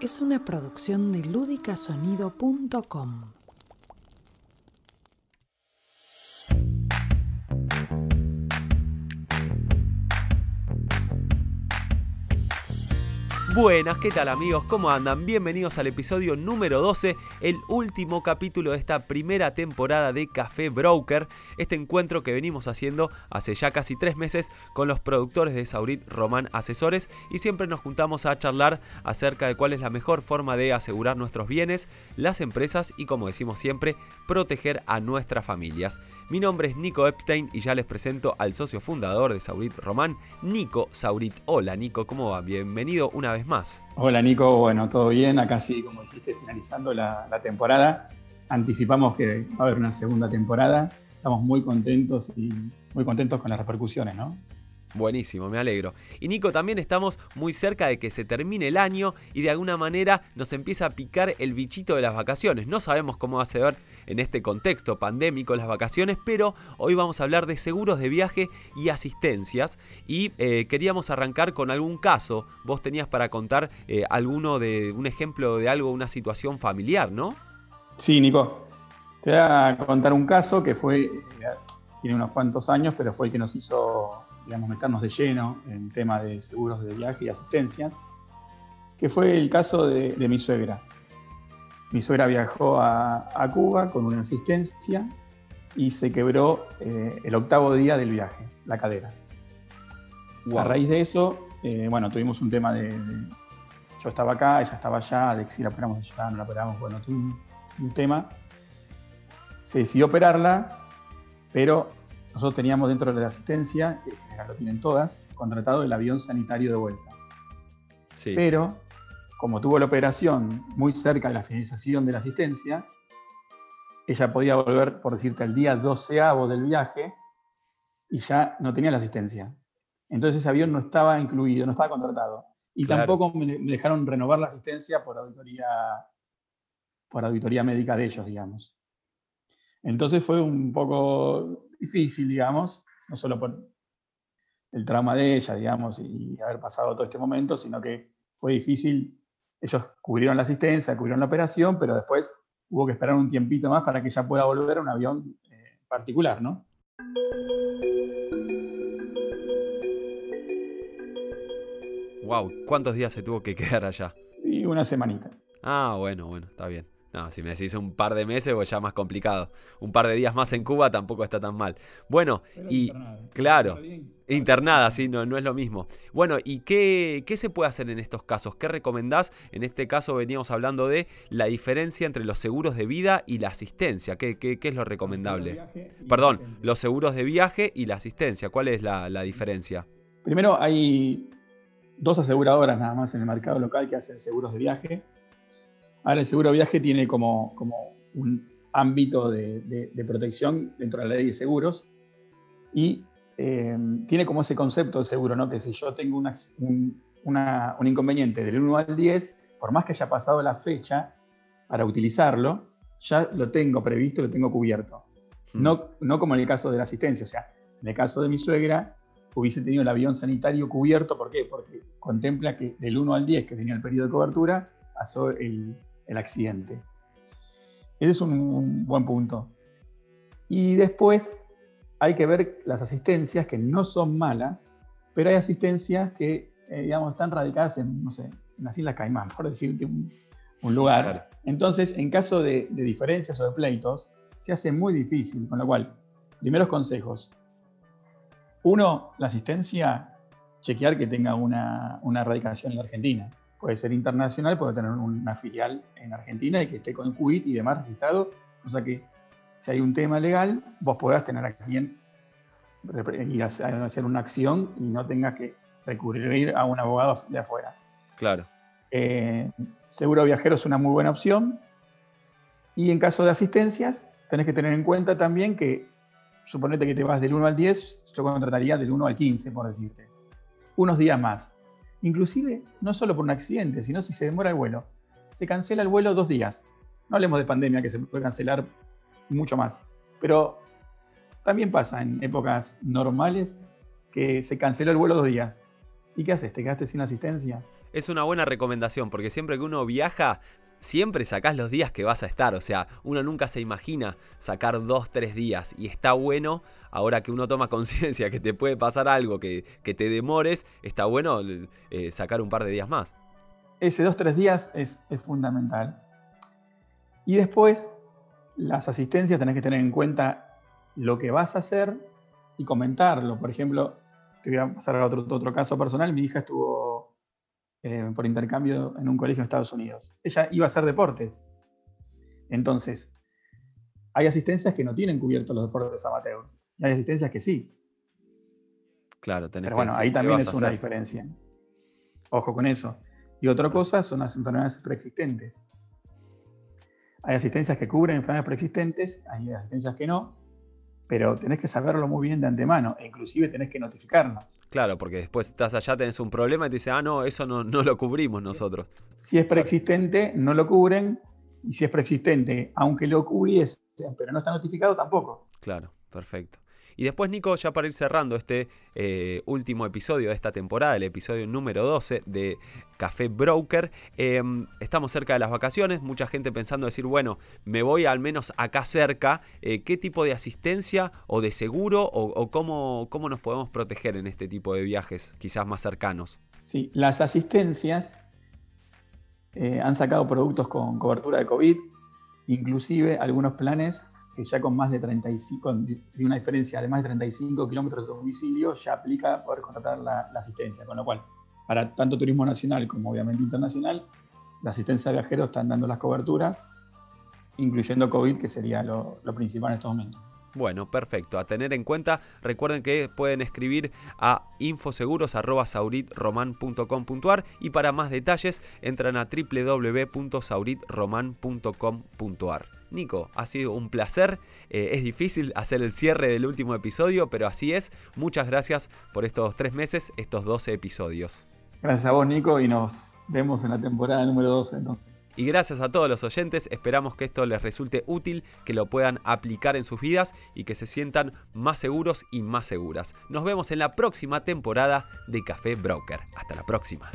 es una producción de ludicasonido.com. Buenas, ¿qué tal amigos? ¿Cómo andan? Bienvenidos al episodio número 12, el último capítulo de esta primera temporada de Café Broker, este encuentro que venimos haciendo hace ya casi tres meses con los productores de Saurit Román Asesores y siempre nos juntamos a charlar acerca de cuál es la mejor forma de asegurar nuestros bienes, las empresas y como decimos siempre, proteger a nuestras familias. Mi nombre es Nico Epstein y ya les presento al socio fundador de Saurit Román, Nico Saurit. Hola Nico, ¿cómo va? Bienvenido una vez más. Hola Nico, bueno, todo bien, acá sí, como dijiste, finalizando la, temporada. Anticipamos que va a haber una segunda temporada. Estamos muy contentos y muy contentos con las repercusiones, ¿no? Buenísimo, me alegro. Y Nico, también estamos muy cerca de que se termine el año y de alguna manera nos empieza a picar el bichito de las vacaciones. No sabemos cómo va a ser en este contexto pandémico las vacaciones, pero hoy vamos a hablar de seguros de viaje y asistencias. Y eh, queríamos arrancar con algún caso. Vos tenías para contar eh, alguno de un ejemplo de algo, una situación familiar, ¿no? Sí, Nico. Te voy a contar un caso que fue, eh, tiene unos cuantos años, pero fue el que nos hizo digamos, meternos de lleno en tema de seguros de viaje y asistencias, que fue el caso de, mi suegra. Mi suegra viajó a, Cuba con una asistencia y se quebró eh, el octavo día del viaje, la cadera. A raíz de eso, eh, bueno, tuvimos un tema de, Yo estaba acá, ella estaba allá, de que si la operamos allá, no la operamos, bueno, tuvo un, un tema. Se decidió operarla, pero nosotros teníamos dentro de la asistencia, que en general lo tienen todas, contratado el avión sanitario de vuelta. Sí. Pero, como tuvo la operación muy cerca de la finalización de la asistencia, ella podía volver, por decirte, al día doceavo del viaje y ya no tenía la asistencia. Entonces ese avión no estaba incluido, no estaba contratado. Y tampoco me dejaron renovar la asistencia por auditoría, por auditoría médica de ellos, digamos. Entonces fue un poco difícil, digamos, no solo por el trauma de ella, digamos, y haber pasado todo este momento, sino que fue difícil. Ellos cubrieron la asistencia, cubrieron la operación, pero después hubo que esperar un tiempito más para que ella pueda volver a un avión eh, particular, ¿no? Wow, ¿cuántos días se tuvo que quedar allá? Y una semanita. Ah, bueno, bueno, está bien. No, si me decís un par de meses, pues ya más complicado. Un par de días más en Cuba tampoco está tan mal. Bueno, y claro, internada, sí, no, no es lo mismo. Bueno, ¿y qué, qué, se puede hacer en estos casos? ¿Qué recomendás? En este caso veníamos hablando de la diferencia entre los seguros de vida y la asistencia. ¿Qué, qué, qué es lo recomendable? Perdón, los seguros de viaje y la asistencia. ¿Cuál es la, la diferencia? Primero, hay dos aseguradoras nada más en el mercado local que hacen seguros de viaje Ahora el seguro de viaje tiene como, como un ámbito de, protección dentro de la ley de seguros y eh, tiene como ese concepto de seguro, ¿no? que si yo tengo un, inconveniente del 1 al 10, por más que haya pasado la fecha para utilizarlo, ya lo tengo previsto, lo tengo cubierto. Hmm. No, no como en el caso de la asistencia, o sea, en el caso de mi suegra, hubiese tenido el avión sanitario cubierto, ¿por qué? Porque contempla que del 1 al 10, que tenía el periodo de cobertura, pasó el, el accidente. Ese es un, buen punto. Y después hay que ver las asistencias que no son malas, pero hay asistencias que, eh, digamos, están radicadas en, no sé, en las Islas Caimán, por decirte un, lugar. Entonces, en caso de, diferencias o de pleitos, se hace muy difícil, con lo cual, primeros consejos. Uno, la asistencia, chequear que tenga una, una radicación en la Argentina puede ser internacional, puede tener una filial en Argentina y que esté con QIT y demás registrado, cosa que si hay un tema legal, vos podrás tener a quien ir a hacer una acción y no tengas que recurrir a un abogado de afuera. Claro. Eh, seguro viajero es una muy buena opción. Y en caso de asistencias, tenés que tener en cuenta también que, suponete que te vas del 1 al 10, yo contrataría del 1 al 15, por decirte. Unos días más. Inclusive, no solo por un accidente, sino si se demora el vuelo. Se cancela el vuelo dos días. No hablemos de pandemia, que se puede cancelar mucho más. Pero también pasa en épocas normales que se canceló el vuelo dos días. ¿Y qué haces? ¿Te quedaste sin asistencia? Es una buena recomendación porque siempre que uno viaja, siempre sacás los días que vas a estar. O sea, uno nunca se imagina sacar dos, tres días. Y está bueno, ahora que uno toma conciencia que te puede pasar algo, que, te demores, está bueno eh, sacar un par de días más. Ese dos, tres días es, es fundamental. Y después, las asistencias tenés que tener en cuenta lo que vas a hacer y comentarlo. Por ejemplo, te voy a pasar a otro, otro caso personal. Mi hija estuvo eh, por intercambio en un colegio en Estados Unidos. Ella iba a hacer deportes. Entonces, hay asistencias que no tienen cubiertos los deportes amateur. Y hay asistencias que sí. Claro, tenés Pero bueno, ahí también es una diferencia. Ojo con eso. Y otra cosa son las enfermedades preexistentes. Hay asistencias que cubren enfermedades preexistentes, hay asistencias que no pero tenés que saberlo muy bien de antemano e inclusive tenés que notificarnos. Claro, porque después estás allá, tenés un problema y te dicen, ah, no, eso no, no lo cubrimos nosotros. Si es preexistente, no lo cubren, y si es preexistente, aunque lo cubriese, pero no está notificado, tampoco. Claro, perfecto. Y después, Nico, ya para ir cerrando este eh, último episodio de esta temporada, el episodio número 12 de Café Broker, em, estamos cerca de las vacaciones, mucha gente pensando decir, bueno, me voy al menos acá cerca, eh, ¿qué tipo de asistencia o de seguro o, cómo, cómo nos podemos proteger en este tipo de viajes quizás más cercanos? Sí, las asistencias eh, han sacado productos con cobertura de COVID, inclusive algunos planes que ya con más de 35, de una diferencia de más de 35 kilómetros de domicilio, ya aplica poder contratar la, asistencia. Con lo cual, para tanto turismo nacional como obviamente internacional, la asistencia de viajeros están dando las coberturas, incluyendo COVID, que sería lo, lo principal en estos momentos. Bueno, perfecto. A tener en cuenta, recuerden que pueden escribir a infoseguros.sauриtroman.com.ar y para más detalles entran a www.sauritroman.com.ar. Nico, ha sido un placer. Eh, es difícil hacer el cierre del último episodio, pero así es. Muchas gracias por estos tres meses, estos 12 episodios. Gracias a vos, Nico, y nos vemos en la temporada número 12 entonces. Y gracias a todos los oyentes, esperamos que esto les resulte útil, que lo puedan aplicar en sus vidas y que se sientan más seguros y más seguras. Nos vemos en la próxima temporada de Café Broker. Hasta la próxima.